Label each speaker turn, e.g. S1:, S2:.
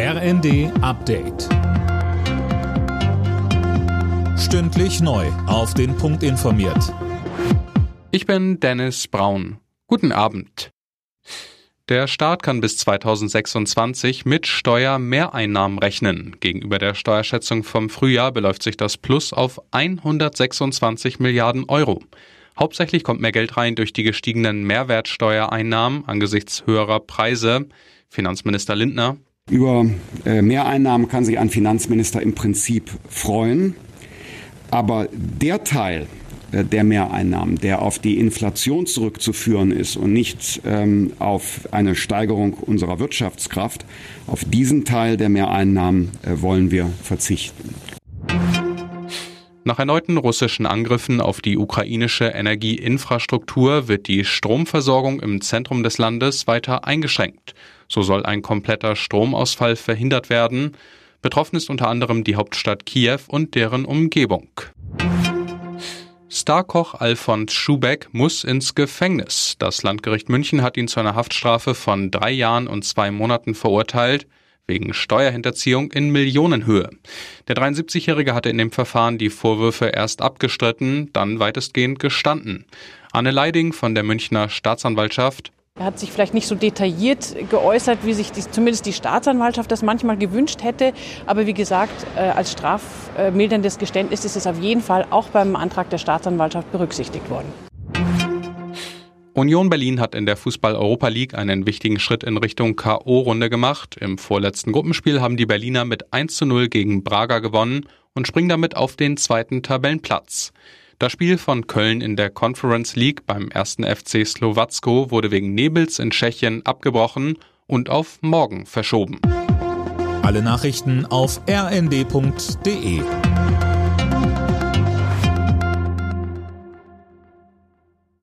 S1: RND Update. Stündlich neu. Auf den Punkt informiert.
S2: Ich bin Dennis Braun. Guten Abend. Der Staat kann bis 2026 mit Steuermehreinnahmen rechnen. Gegenüber der Steuerschätzung vom Frühjahr beläuft sich das Plus auf 126 Milliarden Euro. Hauptsächlich kommt mehr Geld rein durch die gestiegenen Mehrwertsteuereinnahmen angesichts höherer Preise. Finanzminister Lindner.
S3: Über äh, Mehreinnahmen kann sich ein Finanzminister im Prinzip freuen. Aber der Teil äh, der Mehreinnahmen, der auf die Inflation zurückzuführen ist und nicht ähm, auf eine Steigerung unserer Wirtschaftskraft, auf diesen Teil der Mehreinnahmen äh, wollen wir verzichten.
S2: Nach erneuten russischen Angriffen auf die ukrainische Energieinfrastruktur wird die Stromversorgung im Zentrum des Landes weiter eingeschränkt. So soll ein kompletter Stromausfall verhindert werden. Betroffen ist unter anderem die Hauptstadt Kiew und deren Umgebung. Starkoch Alfons Schubeck muss ins Gefängnis. Das Landgericht München hat ihn zu einer Haftstrafe von drei Jahren und zwei Monaten verurteilt wegen Steuerhinterziehung in Millionenhöhe. Der 73-Jährige hatte in dem Verfahren die Vorwürfe erst abgestritten, dann weitestgehend gestanden. Anne Leiding von der Münchner Staatsanwaltschaft
S4: er hat sich vielleicht nicht so detailliert geäußert, wie sich die, zumindest die Staatsanwaltschaft das manchmal gewünscht hätte. Aber wie gesagt, äh, als strafmilderndes Geständnis ist es auf jeden Fall auch beim Antrag der Staatsanwaltschaft berücksichtigt worden.
S2: Union Berlin hat in der Fußball-Europa League einen wichtigen Schritt in Richtung K.O.-Runde gemacht. Im vorletzten Gruppenspiel haben die Berliner mit 1 zu 0 gegen Braga gewonnen und springen damit auf den zweiten Tabellenplatz. Das Spiel von Köln in der Conference League beim ersten FC Slowacko wurde wegen Nebels in Tschechien abgebrochen und auf morgen verschoben.
S1: Alle Nachrichten auf rnd.de